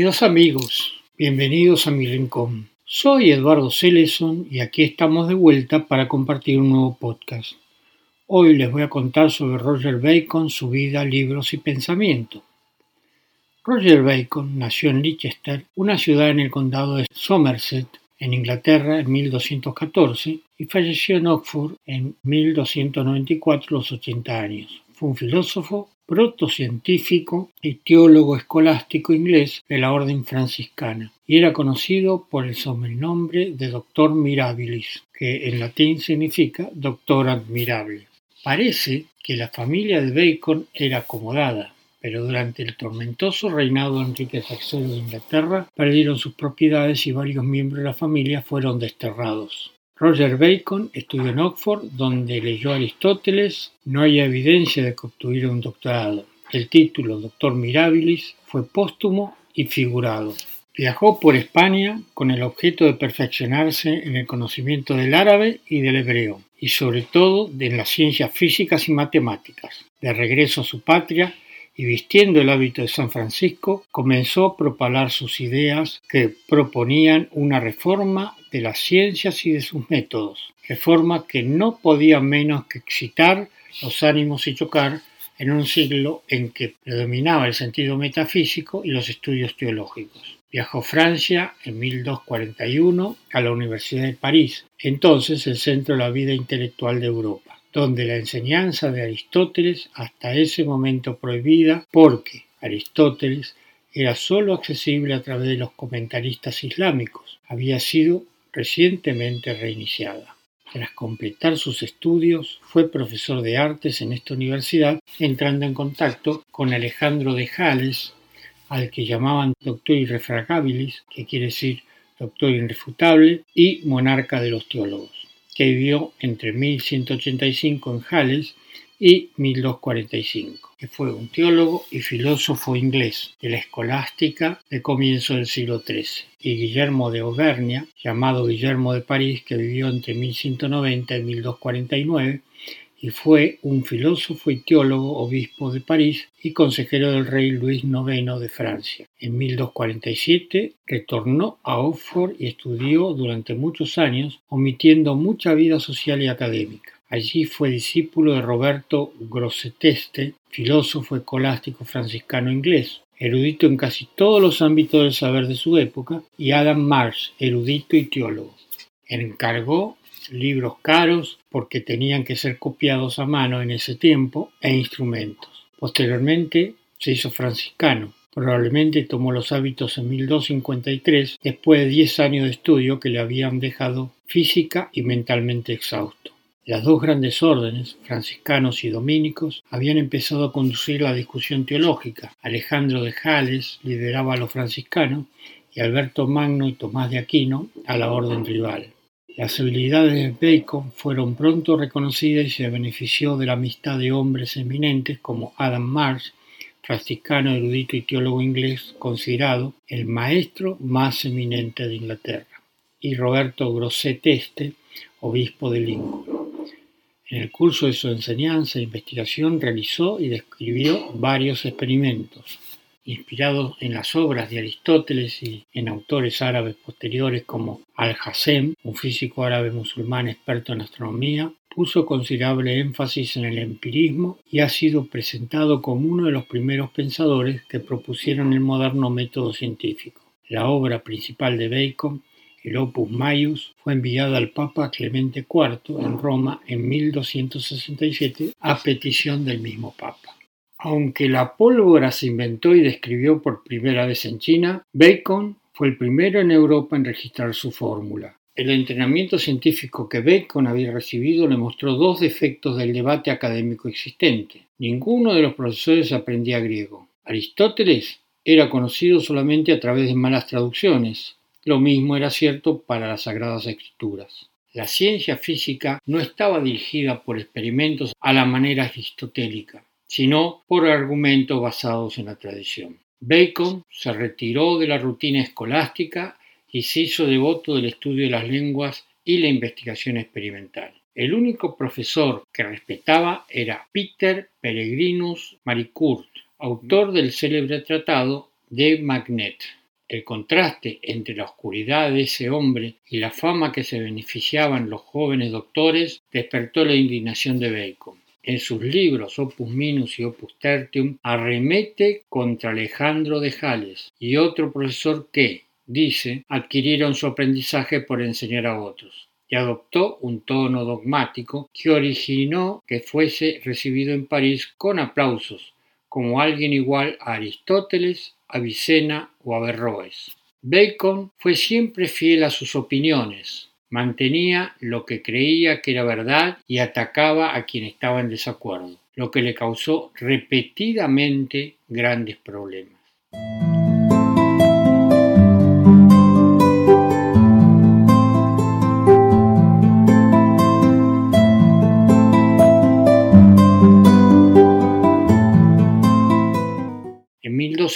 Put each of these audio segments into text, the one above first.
Queridos amigos, bienvenidos a mi rincón. Soy Eduardo Celeson y aquí estamos de vuelta para compartir un nuevo podcast. Hoy les voy a contar sobre Roger Bacon, su vida, libros y pensamiento. Roger Bacon nació en Leicester, una ciudad en el condado de Somerset, en Inglaterra, en 1214 y falleció en Oxford en 1294 a los 80 años. Fue un filósofo, protocientífico y teólogo escolástico inglés de la orden franciscana, y era conocido por el sobrenombre de Doctor Mirabilis, que en latín significa Doctor Admirable. Parece que la familia de Bacon era acomodada, pero durante el tormentoso reinado de Enrique III de Inglaterra perdieron sus propiedades y varios miembros de la familia fueron desterrados. Roger Bacon estudió en Oxford, donde leyó Aristóteles. No hay evidencia de que obtuviera un doctorado. El título Doctor Mirabilis fue póstumo y figurado. Viajó por España con el objeto de perfeccionarse en el conocimiento del árabe y del hebreo, y sobre todo de las ciencias físicas y matemáticas. De regreso a su patria, y vistiendo el hábito de San Francisco, comenzó a propalar sus ideas que proponían una reforma de las ciencias y de sus métodos, reforma que no podía menos que excitar los ánimos y chocar en un siglo en que predominaba el sentido metafísico y los estudios teológicos. Viajó a Francia en 1241 a la Universidad de París, entonces el centro de la vida intelectual de Europa donde la enseñanza de Aristóteles, hasta ese momento prohibida, porque Aristóteles era sólo accesible a través de los comentaristas islámicos, había sido recientemente reiniciada. Tras completar sus estudios, fue profesor de artes en esta universidad, entrando en contacto con Alejandro de Jales, al que llamaban doctor irrefragabilis, que quiere decir doctor irrefutable, y monarca de los teólogos que vivió entre 1185 en Jales y 1245, que fue un teólogo y filósofo inglés de la escolástica de comienzo del siglo XIII, y Guillermo de Auvernia, llamado Guillermo de París, que vivió entre 1190 y 1249, y fue un filósofo y teólogo, obispo de París y consejero del rey Luis IX de Francia. En 1247 retornó a Oxford y estudió durante muchos años, omitiendo mucha vida social y académica. Allí fue discípulo de Roberto Grosseteste, filósofo escolástico franciscano inglés, erudito en casi todos los ámbitos del saber de su época, y Adam Marsh, erudito y teólogo. Encargó libros caros porque tenían que ser copiados a mano en ese tiempo e instrumentos. Posteriormente se hizo franciscano. Probablemente tomó los hábitos en 1253 después de 10 años de estudio que le habían dejado física y mentalmente exhausto. Las dos grandes órdenes, franciscanos y dominicos, habían empezado a conducir la discusión teológica. Alejandro de Jales lideraba a los franciscanos y Alberto Magno y Tomás de Aquino a la orden rival. Las habilidades de Bacon fueron pronto reconocidas y se benefició de la amistad de hombres eminentes como Adam Marsh, franciscano, erudito y teólogo inglés considerado el maestro más eminente de Inglaterra, y Roberto Grosset Este, obispo de Lincoln. En el curso de su enseñanza e investigación realizó y describió varios experimentos, inspirado en las obras de Aristóteles y en autores árabes posteriores como Al-Hassem, un físico árabe musulmán experto en astronomía, puso considerable énfasis en el empirismo y ha sido presentado como uno de los primeros pensadores que propusieron el moderno método científico. La obra principal de Bacon, el Opus Maius, fue enviada al Papa Clemente IV en Roma en 1267 a petición del mismo Papa. Aunque la pólvora se inventó y describió por primera vez en China, Bacon fue el primero en Europa en registrar su fórmula. El entrenamiento científico que Bacon había recibido le mostró dos defectos del debate académico existente. Ninguno de los profesores aprendía griego. Aristóteles era conocido solamente a través de malas traducciones. Lo mismo era cierto para las Sagradas Escrituras. La ciencia física no estaba dirigida por experimentos a la manera aristotélica sino por argumentos basados en la tradición. Bacon se retiró de la rutina escolástica y se hizo devoto del estudio de las lenguas y la investigación experimental. El único profesor que respetaba era Peter Peregrinus Maricourt, autor del célebre tratado de Magnet. El contraste entre la oscuridad de ese hombre y la fama que se beneficiaban los jóvenes doctores despertó la indignación de Bacon. En sus libros Opus Minus y Opus Tertium arremete contra Alejandro de Jales y otro profesor que, dice, adquirieron su aprendizaje por enseñar a otros y adoptó un tono dogmático que originó que fuese recibido en París con aplausos como alguien igual a Aristóteles, Avicena o Averroes. Bacon fue siempre fiel a sus opiniones, mantenía lo que creía que era verdad y atacaba a quien estaba en desacuerdo, lo que le causó repetidamente grandes problemas.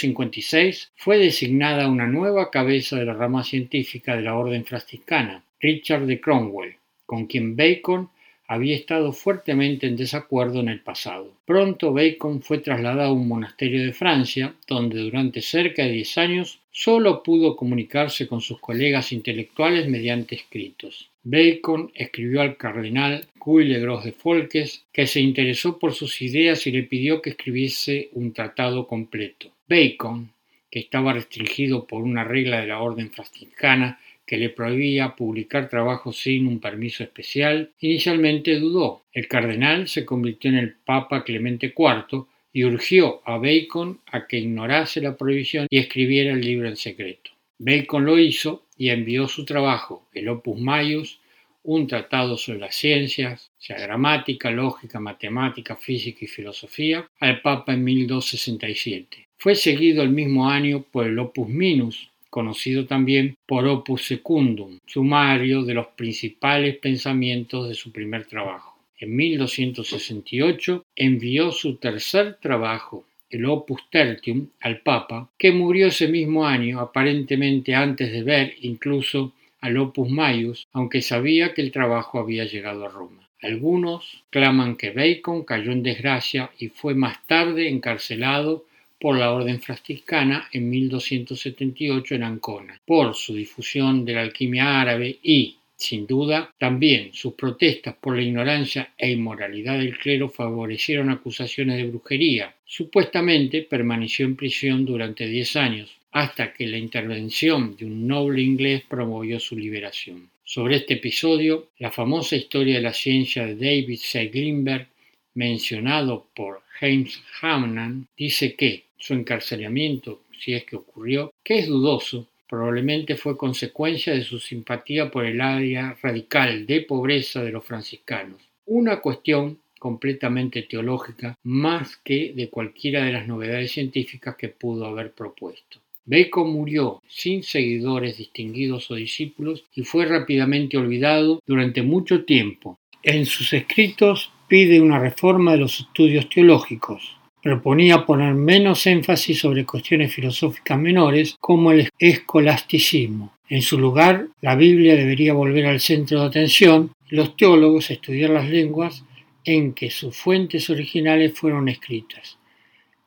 En 1256 fue designada una nueva cabeza de la rama científica de la Orden franciscana, Richard de Cromwell, con quien Bacon había estado fuertemente en desacuerdo en el pasado. Pronto Bacon fue trasladado a un monasterio de Francia, donde durante cerca de diez años solo pudo comunicarse con sus colegas intelectuales mediante escritos. Bacon escribió al cardenal Guy Legros de Folkes, que se interesó por sus ideas y le pidió que escribiese un tratado completo. Bacon, que estaba restringido por una regla de la orden franciscana que le prohibía publicar trabajos sin un permiso especial, inicialmente dudó. El cardenal se convirtió en el Papa Clemente IV y urgió a Bacon a que ignorase la prohibición y escribiera el libro en secreto. Bacon lo hizo y envió su trabajo, el Opus Maius, un tratado sobre las ciencias, sea gramática, lógica, matemática, física y filosofía, al Papa en 1267. Fue seguido el mismo año por el Opus Minus, conocido también por Opus Secundum, sumario de los principales pensamientos de su primer trabajo. En 1268 envió su tercer trabajo, el Opus Tertium, al Papa, que murió ese mismo año, aparentemente antes de ver incluso al Opus Maius, aunque sabía que el trabajo había llegado a Roma. Algunos claman que Bacon cayó en desgracia y fue más tarde encarcelado por la Orden Franciscana en 1278 en Ancona, por su difusión de la alquimia árabe y, sin duda, también sus protestas por la ignorancia e inmoralidad del clero favorecieron acusaciones de brujería. Supuestamente permaneció en prisión durante diez años, hasta que la intervención de un noble inglés promovió su liberación. Sobre este episodio, la famosa historia de la ciencia de David Seiglinberg, mencionado por James Hamnan, dice que su encarcelamiento, si es que ocurrió, que es dudoso, probablemente fue consecuencia de su simpatía por el área radical de pobreza de los franciscanos, una cuestión completamente teológica más que de cualquiera de las novedades científicas que pudo haber propuesto. Bacon murió sin seguidores distinguidos o discípulos y fue rápidamente olvidado durante mucho tiempo. En sus escritos pide una reforma de los estudios teológicos, proponía poner menos énfasis sobre cuestiones filosóficas menores como el escolasticismo. En su lugar, la Biblia debería volver al centro de atención los teólogos estudiar las lenguas en que sus fuentes originales fueron escritas.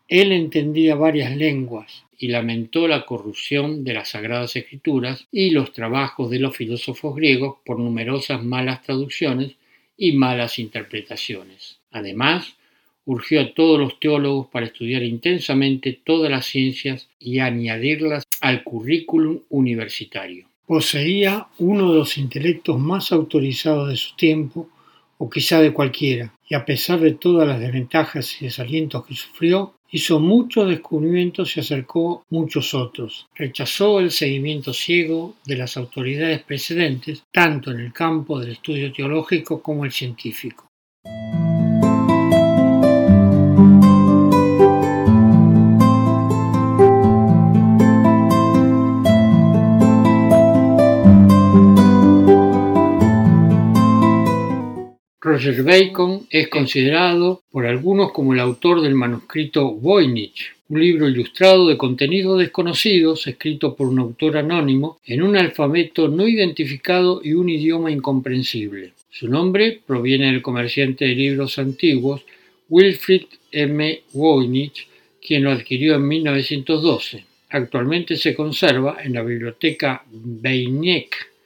Él entendía varias lenguas y lamentó la corrupción de las sagradas escrituras y los trabajos de los filósofos griegos por numerosas malas traducciones y malas interpretaciones. Además, urgió a todos los teólogos para estudiar intensamente todas las ciencias y añadirlas al currículum universitario. Poseía uno de los intelectos más autorizados de su tiempo, o quizá de cualquiera, y a pesar de todas las desventajas y desalientos que sufrió, hizo muchos descubrimientos y acercó muchos otros. Rechazó el seguimiento ciego de las autoridades precedentes, tanto en el campo del estudio teológico como el científico. Roger Bacon es considerado por algunos como el autor del manuscrito Voynich, un libro ilustrado de contenidos desconocidos escrito por un autor anónimo en un alfabeto no identificado y un idioma incomprensible. Su nombre proviene del comerciante de libros antiguos Wilfrid M. Voynich, quien lo adquirió en 1912. actualmente se conserva en la biblioteca Beinecke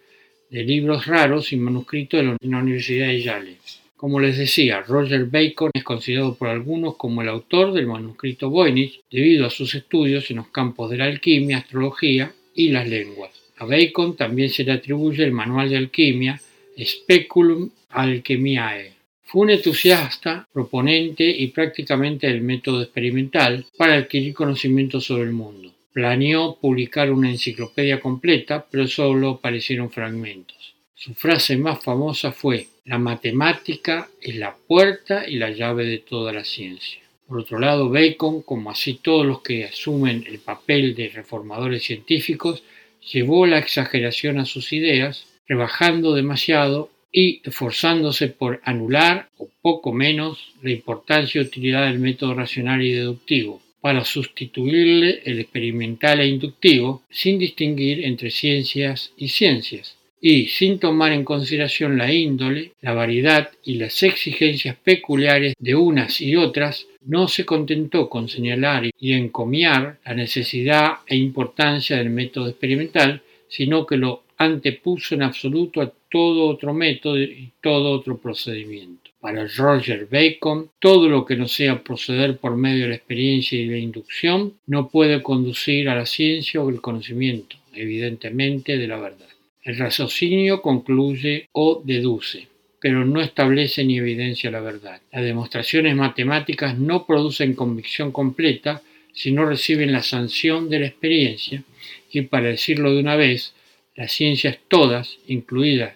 de libros raros y manuscritos de la Universidad de Yale. Como les decía, Roger Bacon es considerado por algunos como el autor del manuscrito Voynich debido a sus estudios en los campos de la alquimia, astrología y las lenguas. A Bacon también se le atribuye el manual de alquimia Speculum Alchemiae. Fue un entusiasta, proponente y prácticamente del método experimental para adquirir conocimiento sobre el mundo. Planeó publicar una enciclopedia completa, pero solo aparecieron fragmentos. Su frase más famosa fue la matemática es la puerta y la llave de toda la ciencia. Por otro lado, Bacon, como así todos los que asumen el papel de reformadores científicos, llevó la exageración a sus ideas, rebajando demasiado y esforzándose por anular, o poco menos, la importancia y utilidad del método racional y deductivo, para sustituirle el experimental e inductivo, sin distinguir entre ciencias y ciencias y sin tomar en consideración la índole, la variedad y las exigencias peculiares de unas y otras, no se contentó con señalar y encomiar la necesidad e importancia del método experimental, sino que lo antepuso en absoluto a todo otro método y todo otro procedimiento. Para Roger Bacon, todo lo que no sea proceder por medio de la experiencia y la inducción no puede conducir a la ciencia o el conocimiento, evidentemente, de la verdad. El raciocinio concluye o deduce, pero no establece ni evidencia la verdad. Las demostraciones matemáticas no producen convicción completa si no reciben la sanción de la experiencia y, para decirlo de una vez, las ciencias todas, incluidas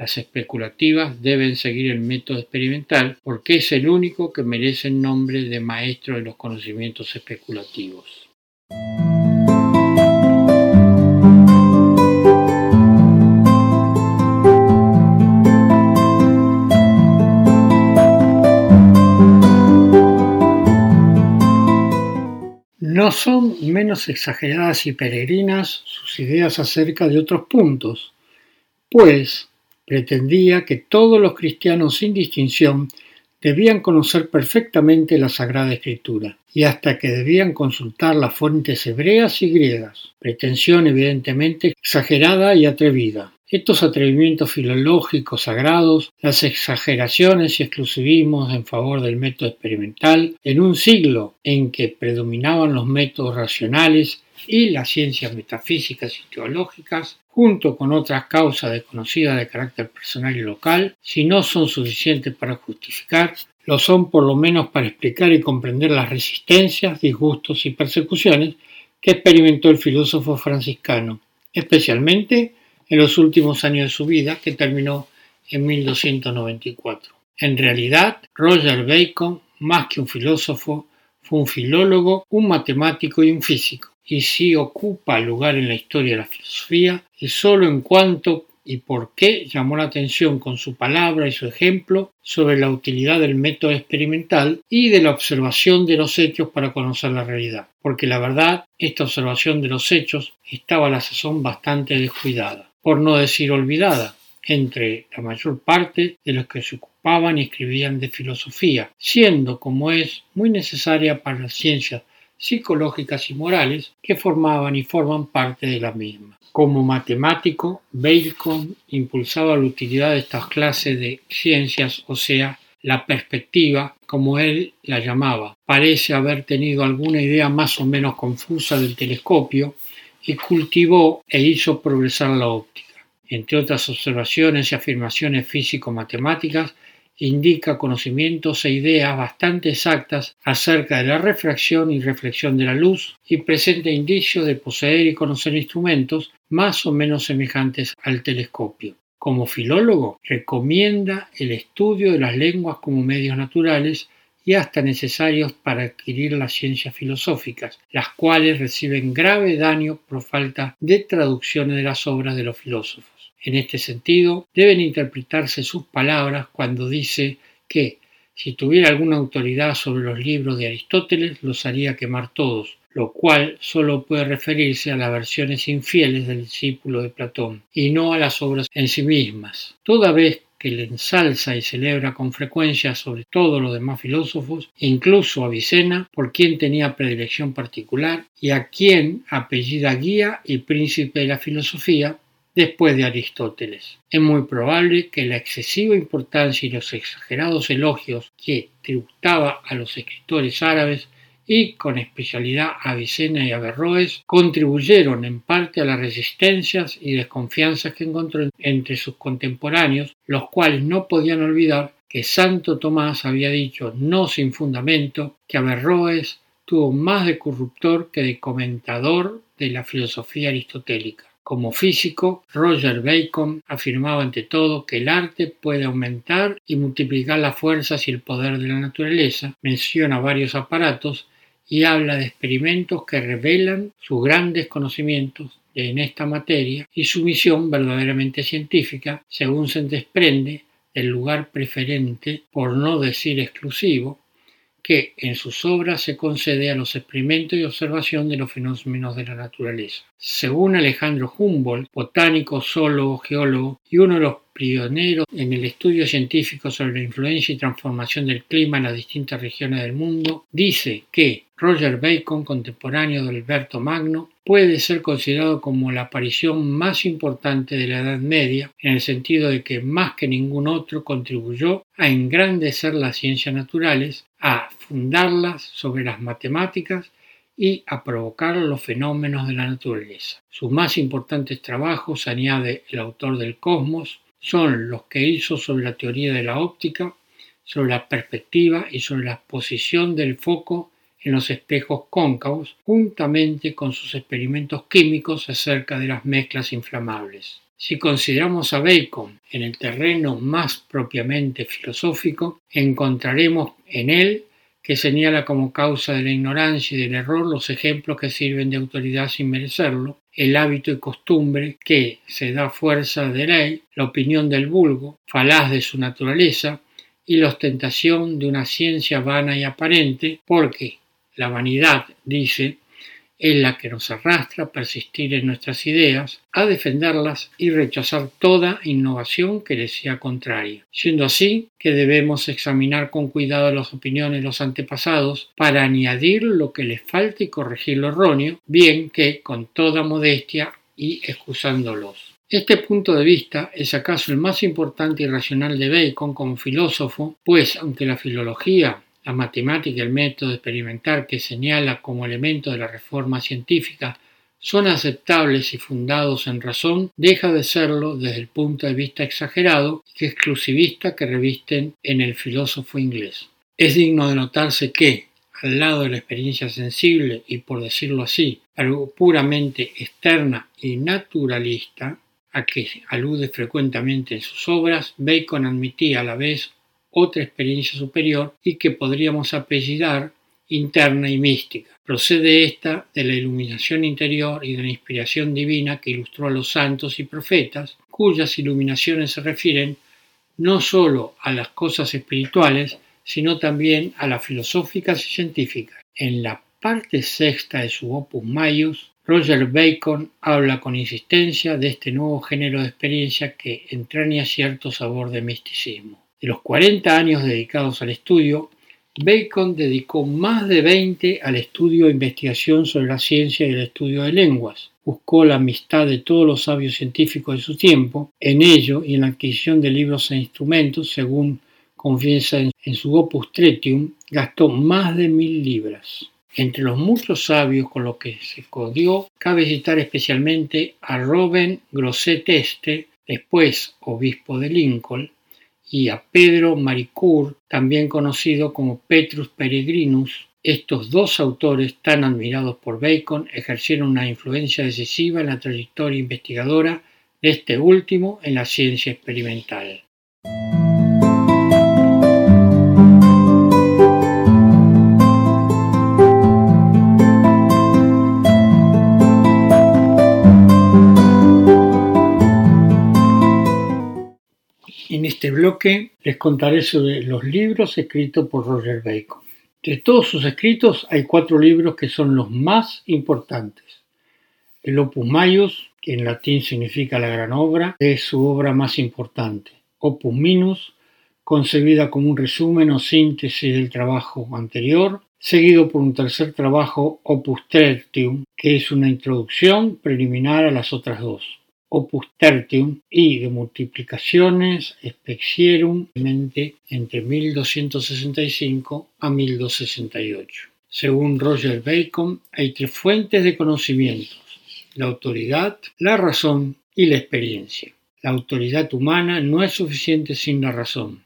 las especulativas, deben seguir el método experimental porque es el único que merece el nombre de maestro de los conocimientos especulativos. No son menos exageradas y peregrinas sus ideas acerca de otros puntos, pues pretendía que todos los cristianos sin distinción debían conocer perfectamente la Sagrada Escritura, y hasta que debían consultar las fuentes hebreas y griegas, pretensión evidentemente exagerada y atrevida. Estos atrevimientos filológicos sagrados, las exageraciones y exclusivismos en favor del método experimental, en un siglo en que predominaban los métodos racionales y las ciencias metafísicas y teológicas, junto con otras causas desconocidas de carácter personal y local, si no son suficientes para justificar, lo son por lo menos para explicar y comprender las resistencias, disgustos y persecuciones que experimentó el filósofo franciscano, especialmente en los últimos años de su vida, que terminó en 1294. En realidad, Roger Bacon, más que un filósofo, fue un filólogo, un matemático y un físico, y si ocupa lugar en la historia de la filosofía es solo en cuanto y por qué llamó la atención con su palabra y su ejemplo sobre la utilidad del método experimental y de la observación de los hechos para conocer la realidad, porque la verdad, esta observación de los hechos estaba a la sazón bastante descuidada por no decir olvidada, entre la mayor parte de los que se ocupaban y escribían de filosofía, siendo como es muy necesaria para las ciencias psicológicas y morales que formaban y forman parte de la misma. Como matemático, Bacon impulsaba la utilidad de estas clases de ciencias, o sea, la perspectiva, como él la llamaba. Parece haber tenido alguna idea más o menos confusa del telescopio y cultivó e hizo progresar la óptica. Entre otras observaciones y afirmaciones físico-matemáticas, indica conocimientos e ideas bastante exactas acerca de la refracción y reflexión de la luz y presenta indicios de poseer y conocer instrumentos más o menos semejantes al telescopio. Como filólogo, recomienda el estudio de las lenguas como medios naturales y hasta necesarios para adquirir las ciencias filosóficas, las cuales reciben grave daño por falta de traducciones de las obras de los filósofos. En este sentido, deben interpretarse sus palabras cuando dice que si tuviera alguna autoridad sobre los libros de Aristóteles, los haría quemar todos, lo cual solo puede referirse a las versiones infieles del discípulo de Platón y no a las obras en sí mismas, toda vez que le ensalza y celebra con frecuencia sobre todos los demás filósofos, incluso a Avicena, por quien tenía predilección particular, y a quien apellida guía y príncipe de la filosofía, después de Aristóteles. Es muy probable que la excesiva importancia y los exagerados elogios que tributaba a los escritores árabes y con especialidad a Avicena y Averroes, contribuyeron en parte a las resistencias y desconfianzas que encontró entre sus contemporáneos, los cuales no podían olvidar que Santo Tomás había dicho, no sin fundamento, que Averroes tuvo más de corruptor que de comentador de la filosofía aristotélica. Como físico, Roger Bacon afirmaba ante todo que el arte puede aumentar y multiplicar las fuerzas y el poder de la naturaleza, menciona varios aparatos y habla de experimentos que revelan sus grandes conocimientos en esta materia y su misión verdaderamente científica, según se desprende del lugar preferente, por no decir exclusivo, que en sus obras se concede a los experimentos y observación de los fenómenos de la naturaleza. Según Alejandro Humboldt, botánico, zoólogo, geólogo y uno de los pioneros en el estudio científico sobre la influencia y transformación del clima en las distintas regiones del mundo, dice que Roger Bacon, contemporáneo de Alberto Magno, puede ser considerado como la aparición más importante de la Edad Media, en el sentido de que más que ningún otro contribuyó a engrandecer las ciencias naturales, a fundarlas sobre las matemáticas y a provocar los fenómenos de la naturaleza. Sus más importantes trabajos, añade el autor del Cosmos, son los que hizo sobre la teoría de la óptica, sobre la perspectiva y sobre la posición del foco en los espejos cóncavos, juntamente con sus experimentos químicos acerca de las mezclas inflamables. Si consideramos a Bacon en el terreno más propiamente filosófico, encontraremos en él que señala como causa de la ignorancia y del error los ejemplos que sirven de autoridad sin merecerlo, el hábito y costumbre que se da fuerza de ley, la opinión del vulgo, falaz de su naturaleza, y la ostentación de una ciencia vana y aparente, porque la vanidad, dice, es la que nos arrastra a persistir en nuestras ideas, a defenderlas y rechazar toda innovación que les sea contraria. Siendo así que debemos examinar con cuidado las opiniones de los antepasados para añadir lo que les falta y corregir lo erróneo, bien que con toda modestia y excusándolos. Este punto de vista es acaso el más importante y racional de Bacon como filósofo, pues aunque la filología la matemática y el método experimental que señala como elemento de la reforma científica son aceptables y fundados en razón, deja de serlo desde el punto de vista exagerado y exclusivista que revisten en el filósofo inglés. Es digno de notarse que, al lado de la experiencia sensible y, por decirlo así, algo puramente externa y naturalista, a que alude frecuentemente en sus obras, Bacon admitía a la vez otra experiencia superior y que podríamos apellidar interna y mística. Procede esta de la iluminación interior y de la inspiración divina que ilustró a los santos y profetas, cuyas iluminaciones se refieren no sólo a las cosas espirituales, sino también a las filosóficas y científicas. En la parte sexta de su Opus Maius, Roger Bacon habla con insistencia de este nuevo género de experiencia que entraña cierto sabor de misticismo. De los 40 años dedicados al estudio, Bacon dedicó más de 20 al estudio e investigación sobre la ciencia y el estudio de lenguas. Buscó la amistad de todos los sabios científicos de su tiempo en ello y en la adquisición de libros e instrumentos, según confiesa en su Opus Tretium, gastó más de mil libras. Entre los muchos sabios con los que se codió, cabe citar especialmente a Robin Grosset Este, después obispo de Lincoln, y a Pedro Maricourt, también conocido como Petrus Peregrinus. Estos dos autores, tan admirados por Bacon, ejercieron una influencia decisiva en la trayectoria investigadora de este último en la ciencia experimental. Este bloque les contaré sobre los libros escritos por Roger Bacon. De todos sus escritos hay cuatro libros que son los más importantes. El Opus Maius, que en latín significa la gran obra, es su obra más importante. Opus Minus, concebida como un resumen o síntesis del trabajo anterior, seguido por un tercer trabajo, Opus Tertium, que es una introducción preliminar a las otras dos. Opus Tertium y de multiplicaciones Spexierum entre 1265 a 1268. Según Roger Bacon, hay tres fuentes de conocimientos, la autoridad, la razón y la experiencia. La autoridad humana no es suficiente sin la razón.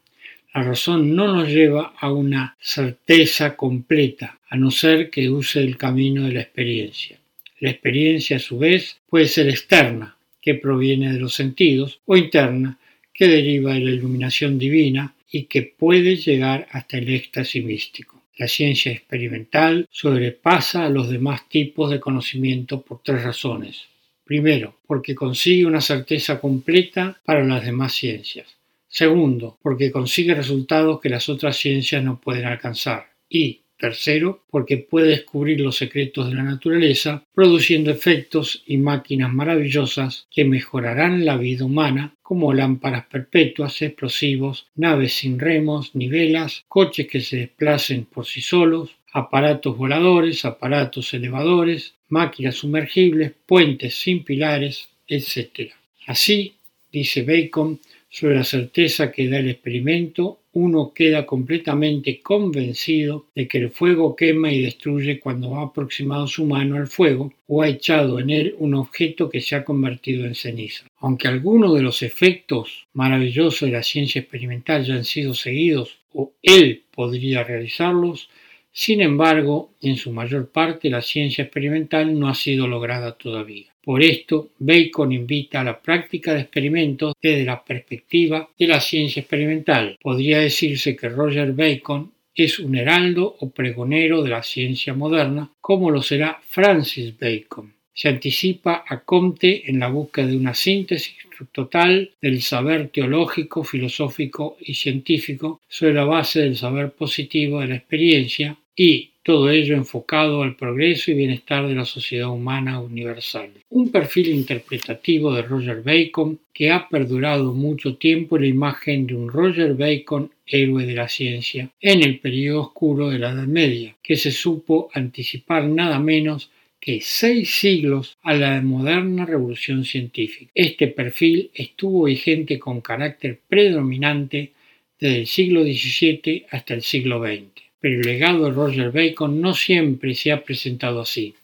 La razón no nos lleva a una certeza completa, a no ser que use el camino de la experiencia. La experiencia, a su vez, puede ser externa, que proviene de los sentidos, o interna, que deriva de la iluminación divina y que puede llegar hasta el éxtasis místico. La ciencia experimental sobrepasa a los demás tipos de conocimiento por tres razones. Primero, porque consigue una certeza completa para las demás ciencias. Segundo, porque consigue resultados que las otras ciencias no pueden alcanzar. Y, tercero, porque puede descubrir los secretos de la naturaleza, produciendo efectos y máquinas maravillosas que mejorarán la vida humana como lámparas perpetuas, explosivos, naves sin remos ni velas, coches que se desplacen por sí solos, aparatos voladores, aparatos elevadores, máquinas sumergibles, puentes sin pilares, etc. Así, dice Bacon, sobre la certeza que da el experimento, uno queda completamente convencido de que el fuego quema y destruye cuando ha aproximado su mano al fuego o ha echado en él un objeto que se ha convertido en ceniza. Aunque algunos de los efectos maravillosos de la ciencia experimental ya han sido seguidos o él podría realizarlos, sin embargo, en su mayor parte la ciencia experimental no ha sido lograda todavía. Por esto, Bacon invita a la práctica de experimentos desde la perspectiva de la ciencia experimental. Podría decirse que Roger Bacon es un heraldo o pregonero de la ciencia moderna, como lo será Francis Bacon. Se anticipa a Comte en la búsqueda de una síntesis total del saber teológico, filosófico y científico sobre la base del saber positivo de la experiencia y todo ello enfocado al progreso y bienestar de la sociedad humana universal. Un perfil interpretativo de Roger Bacon que ha perdurado mucho tiempo la imagen de un Roger Bacon héroe de la ciencia en el periodo oscuro de la Edad Media, que se supo anticipar nada menos que seis siglos a la moderna revolución científica. Este perfil estuvo vigente con carácter predominante desde el siglo XVII hasta el siglo XX pero el legado de Roger Bacon no siempre se ha presentado así.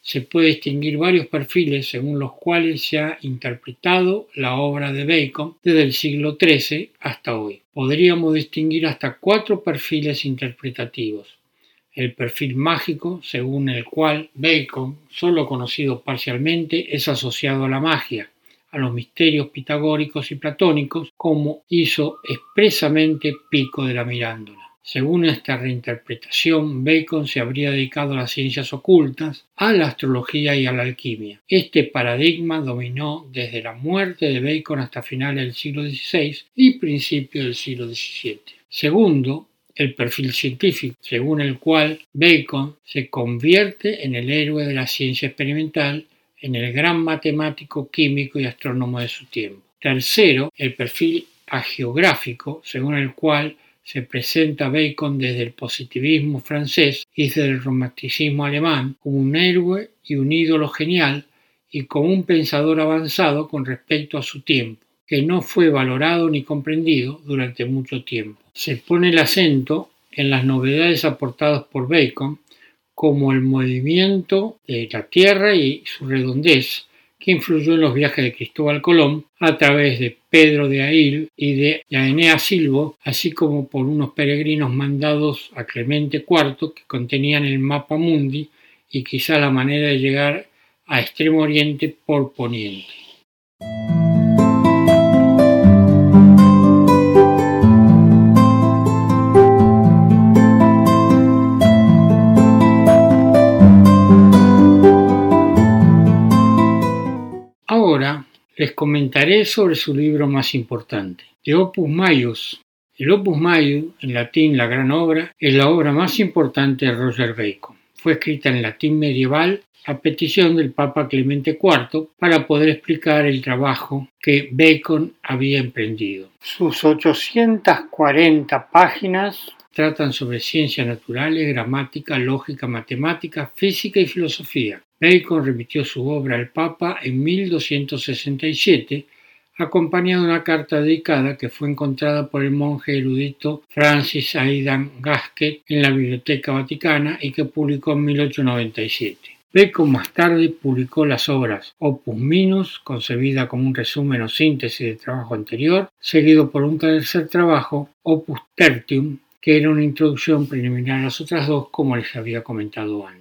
Se puede distinguir varios perfiles según los cuales se ha interpretado la obra de Bacon desde el siglo XIII hasta hoy. Podríamos distinguir hasta cuatro perfiles interpretativos. El perfil mágico, según el cual Bacon, solo conocido parcialmente, es asociado a la magia, a los misterios pitagóricos y platónicos, como hizo expresamente Pico de la Mirándola. Según esta reinterpretación, Bacon se habría dedicado a las ciencias ocultas, a la astrología y a la alquimia. Este paradigma dominó desde la muerte de Bacon hasta finales del siglo XVI y principios del siglo XVII. Segundo, el perfil científico, según el cual Bacon se convierte en el héroe de la ciencia experimental, en el gran matemático, químico y astrónomo de su tiempo. Tercero, el perfil agiográfico, según el cual se presenta Bacon desde el positivismo francés y desde el romanticismo alemán como un héroe y un ídolo genial y como un pensador avanzado con respecto a su tiempo, que no fue valorado ni comprendido durante mucho tiempo. Se pone el acento en las novedades aportadas por Bacon, como el movimiento de la Tierra y su redondez, que influyó en los viajes de Cristóbal Colón a través de Pedro de Ail y de Aenea Silvo, así como por unos peregrinos mandados a Clemente IV que contenían el mapa mundi y quizá la manera de llegar a Extremo Oriente por Poniente. Les comentaré sobre su libro más importante, de Opus Maius. El Opus Maius, en latín la gran obra, es la obra más importante de Roger Bacon. Fue escrita en latín medieval a petición del Papa Clemente IV para poder explicar el trabajo que Bacon había emprendido. Sus 840 páginas tratan sobre ciencias naturales, gramática, lógica, matemática, física y filosofía. Bacon remitió su obra al Papa en 1267 acompañado de una carta dedicada que fue encontrada por el monje erudito Francis Aidan Gasquet en la Biblioteca Vaticana y que publicó en 1897. Bacon más tarde publicó las obras Opus Minus, concebida como un resumen o síntesis del trabajo anterior, seguido por un tercer trabajo, Opus Tertium, que era una introducción preliminar a las otras dos, como les había comentado antes.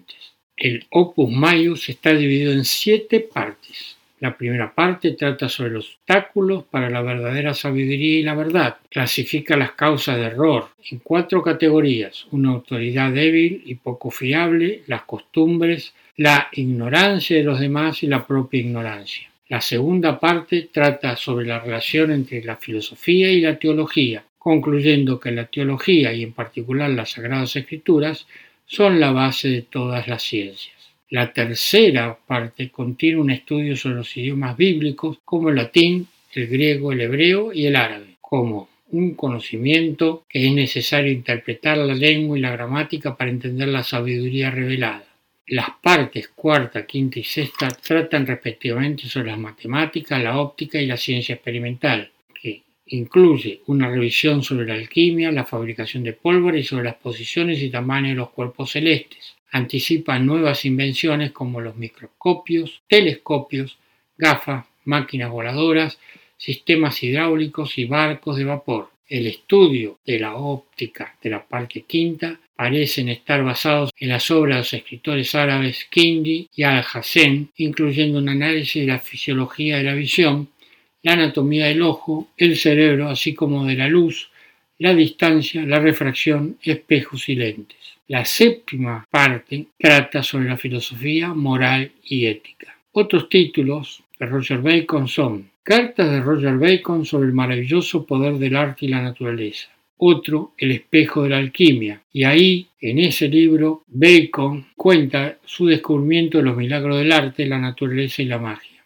El Opus Maius está dividido en siete partes. La primera parte trata sobre los obstáculos para la verdadera sabiduría y la verdad. Clasifica las causas de error en cuatro categorías. Una autoridad débil y poco fiable, las costumbres, la ignorancia de los demás y la propia ignorancia. La segunda parte trata sobre la relación entre la filosofía y la teología, concluyendo que la teología y en particular las Sagradas Escrituras son la base de todas las ciencias. La tercera parte contiene un estudio sobre los idiomas bíblicos como el latín, el griego, el hebreo y el árabe, como un conocimiento que es necesario interpretar la lengua y la gramática para entender la sabiduría revelada. Las partes cuarta, quinta y sexta tratan respectivamente sobre las matemáticas, la óptica y la ciencia experimental, incluye una revisión sobre la alquimia, la fabricación de pólvora y sobre las posiciones y tamaños de los cuerpos celestes anticipa nuevas invenciones como los microscopios, telescopios, gafas, máquinas voladoras, sistemas hidráulicos y barcos de vapor. El estudio de la óptica de la parte quinta parecen estar basados en las obras de los escritores árabes Kindi y Al-Hassen, incluyendo un análisis de la fisiología de la visión, la anatomía del ojo, el cerebro, así como de la luz, la distancia, la refracción, espejos y lentes. La séptima parte trata sobre la filosofía, moral y ética. Otros títulos de Roger Bacon son Cartas de Roger Bacon sobre el maravilloso poder del arte y la naturaleza. Otro, El espejo de la alquimia. Y ahí, en ese libro, Bacon cuenta su descubrimiento de los milagros del arte, la naturaleza y la magia.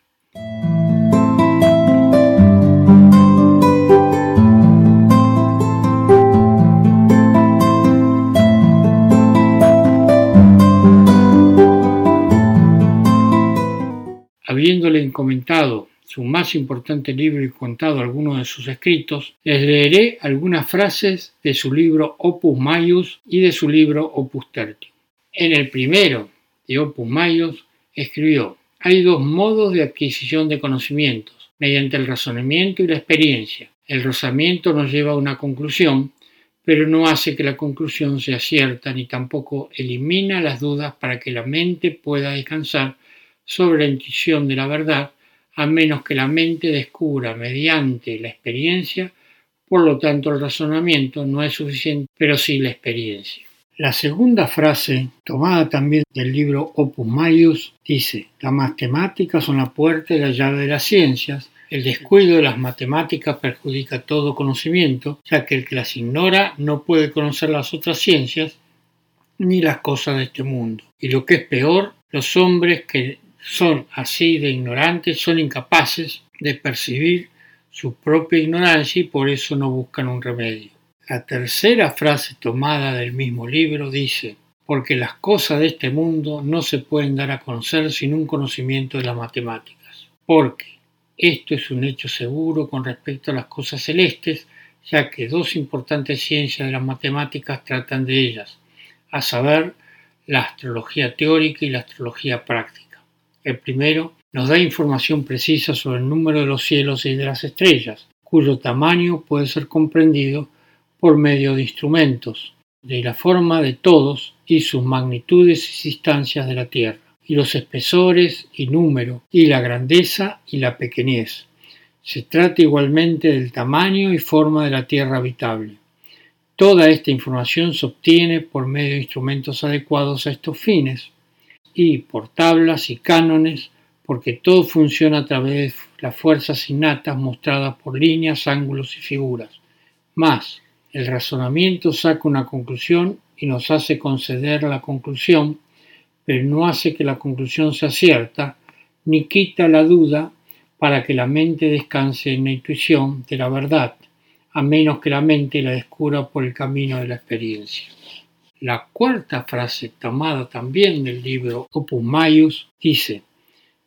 Habiéndole comentado su más importante libro y contado algunos de sus escritos, les leeré algunas frases de su libro Opus Maius y de su libro Opus Tertium. En el primero de Opus Maius escribió: Hay dos modos de adquisición de conocimientos, mediante el razonamiento y la experiencia. El razonamiento nos lleva a una conclusión, pero no hace que la conclusión sea cierta ni tampoco elimina las dudas para que la mente pueda descansar sobre la intuición de la verdad, a menos que la mente descubra mediante la experiencia, por lo tanto el razonamiento no es suficiente, pero sí la experiencia. La segunda frase, tomada también del libro Opus Maius, dice, las matemáticas son la puerta y la llave de las ciencias, el descuido de las matemáticas perjudica todo conocimiento, ya que el que las ignora no puede conocer las otras ciencias ni las cosas de este mundo. Y lo que es peor, los hombres que son así de ignorantes, son incapaces de percibir su propia ignorancia y por eso no buscan un remedio. La tercera frase tomada del mismo libro dice, porque las cosas de este mundo no se pueden dar a conocer sin un conocimiento de las matemáticas, porque esto es un hecho seguro con respecto a las cosas celestes, ya que dos importantes ciencias de las matemáticas tratan de ellas, a saber, la astrología teórica y la astrología práctica. El primero nos da información precisa sobre el número de los cielos y de las estrellas, cuyo tamaño puede ser comprendido por medio de instrumentos, de la forma de todos y sus magnitudes y distancias de la Tierra, y los espesores y número, y la grandeza y la pequeñez. Se trata igualmente del tamaño y forma de la Tierra habitable. Toda esta información se obtiene por medio de instrumentos adecuados a estos fines, y por tablas y cánones, porque todo funciona a través de las fuerzas innatas mostradas por líneas, ángulos y figuras. Más, el razonamiento saca una conclusión y nos hace conceder la conclusión, pero no hace que la conclusión sea cierta, ni quita la duda para que la mente descanse en la intuición de la verdad, a menos que la mente la descubra por el camino de la experiencia. La cuarta frase, tomada también del libro Opus Maius, dice,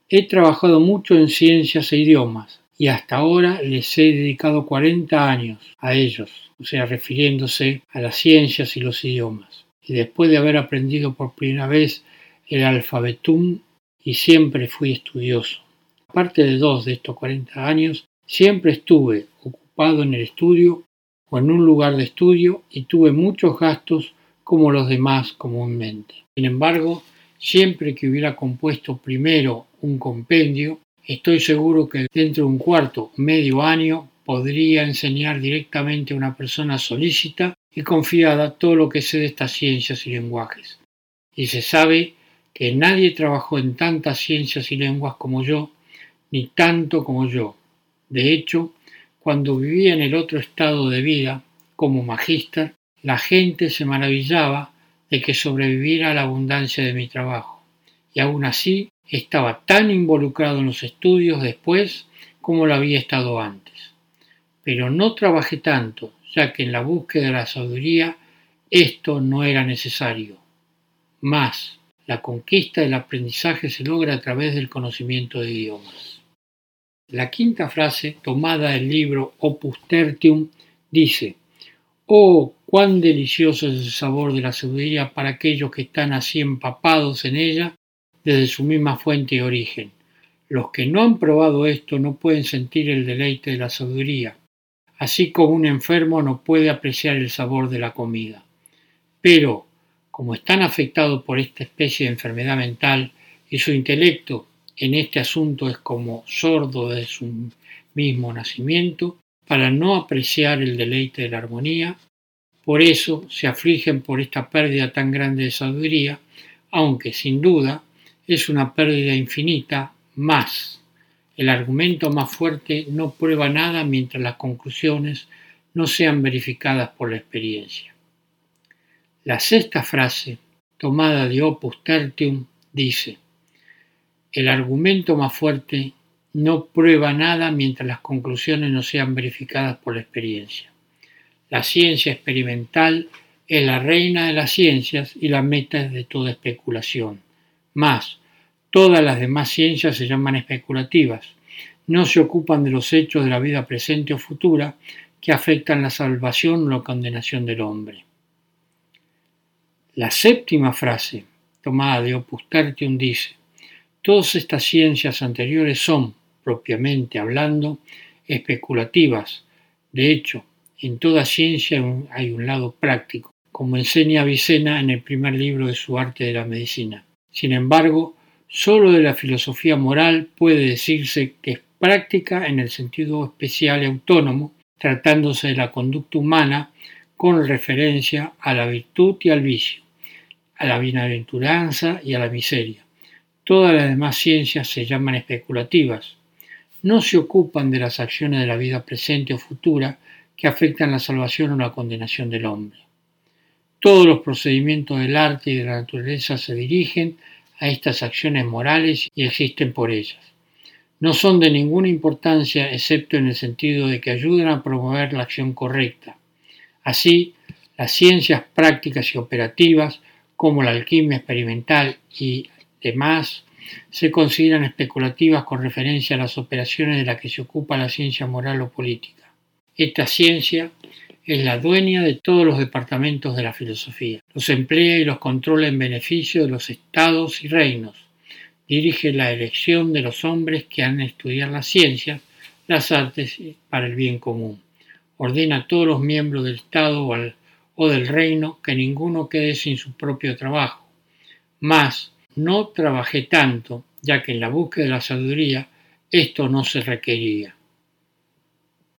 He trabajado mucho en ciencias e idiomas y hasta ahora les he dedicado 40 años a ellos, o sea, refiriéndose a las ciencias y los idiomas. Y después de haber aprendido por primera vez el alfabetum y siempre fui estudioso. Aparte de dos de estos 40 años, siempre estuve ocupado en el estudio o en un lugar de estudio y tuve muchos gastos como los demás comúnmente. Sin embargo, siempre que hubiera compuesto primero un compendio, estoy seguro que dentro de un cuarto, medio año, podría enseñar directamente a una persona solícita y confiada todo lo que sé de estas ciencias y lenguajes. Y se sabe que nadie trabajó en tantas ciencias y lenguas como yo, ni tanto como yo. De hecho, cuando vivía en el otro estado de vida, como magíster, la gente se maravillaba de que sobreviviera a la abundancia de mi trabajo, y aún así estaba tan involucrado en los estudios después como lo había estado antes. Pero no trabajé tanto, ya que en la búsqueda de la sabiduría esto no era necesario. Más, la conquista del aprendizaje se logra a través del conocimiento de idiomas. La quinta frase, tomada del libro Opus Tertium, dice Oh, cuán delicioso es el sabor de la sabiduría para aquellos que están así empapados en ella desde su misma fuente y origen. Los que no han probado esto no pueden sentir el deleite de la sabiduría, así como un enfermo no puede apreciar el sabor de la comida. Pero, como están afectados por esta especie de enfermedad mental y su intelecto en este asunto es como sordo de su mismo nacimiento, para no apreciar el deleite de la armonía, por eso se afligen por esta pérdida tan grande de sabiduría, aunque sin duda es una pérdida infinita más. El argumento más fuerte no prueba nada mientras las conclusiones no sean verificadas por la experiencia. La sexta frase, tomada de Opus Tertium, dice, el argumento más fuerte no prueba nada mientras las conclusiones no sean verificadas por la experiencia. La ciencia experimental es la reina de las ciencias y la meta de toda especulación. Más, todas las demás ciencias se llaman especulativas. No se ocupan de los hechos de la vida presente o futura que afectan la salvación o la condenación del hombre. La séptima frase, tomada de Opus Tertium, dice, Todas estas ciencias anteriores son, propiamente hablando, especulativas. De hecho, en toda ciencia hay un lado práctico, como enseña Avicena en el primer libro de su Arte de la Medicina. Sin embargo, solo de la filosofía moral puede decirse que es práctica en el sentido especial y autónomo, tratándose de la conducta humana con referencia a la virtud y al vicio, a la bienaventuranza y a la miseria. Todas las demás ciencias se llaman especulativas. No se ocupan de las acciones de la vida presente o futura que afectan la salvación o la condenación del hombre. Todos los procedimientos del arte y de la naturaleza se dirigen a estas acciones morales y existen por ellas. No son de ninguna importancia excepto en el sentido de que ayudan a promover la acción correcta. Así, las ciencias prácticas y operativas, como la alquimia experimental y demás se consideran especulativas con referencia a las operaciones de las que se ocupa la ciencia moral o política. Esta ciencia es la dueña de todos los departamentos de la filosofía. Los emplea y los controla en beneficio de los estados y reinos. Dirige la elección de los hombres que han de estudiar las ciencias, las artes para el bien común. Ordena a todos los miembros del Estado o, del reino que ninguno quede sin su propio trabajo. Más, no trabajé tanto, ya que en la búsqueda de la sabiduría esto no se requería.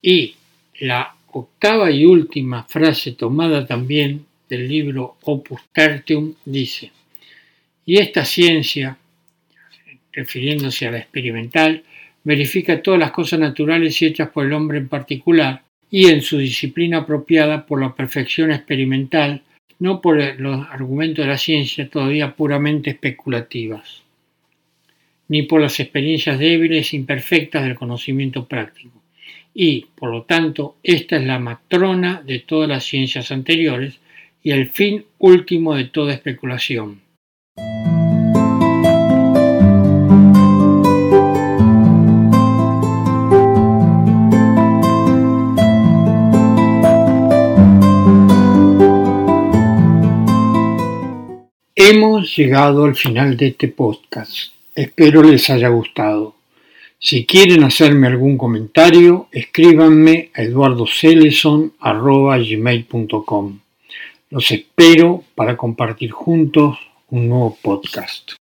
Y la octava y última frase tomada también del libro Opus Tertium dice, y esta ciencia, refiriéndose a la experimental, verifica todas las cosas naturales y hechas por el hombre en particular, y en su disciplina apropiada por la perfección experimental no por los argumentos de la ciencia todavía puramente especulativas, ni por las experiencias débiles e imperfectas del conocimiento práctico. Y, por lo tanto, esta es la matrona de todas las ciencias anteriores y el fin último de toda especulación. Hemos llegado al final de este podcast. Espero les haya gustado. Si quieren hacerme algún comentario, escríbanme a eduardoceleson.gmail.com. Los espero para compartir juntos un nuevo podcast.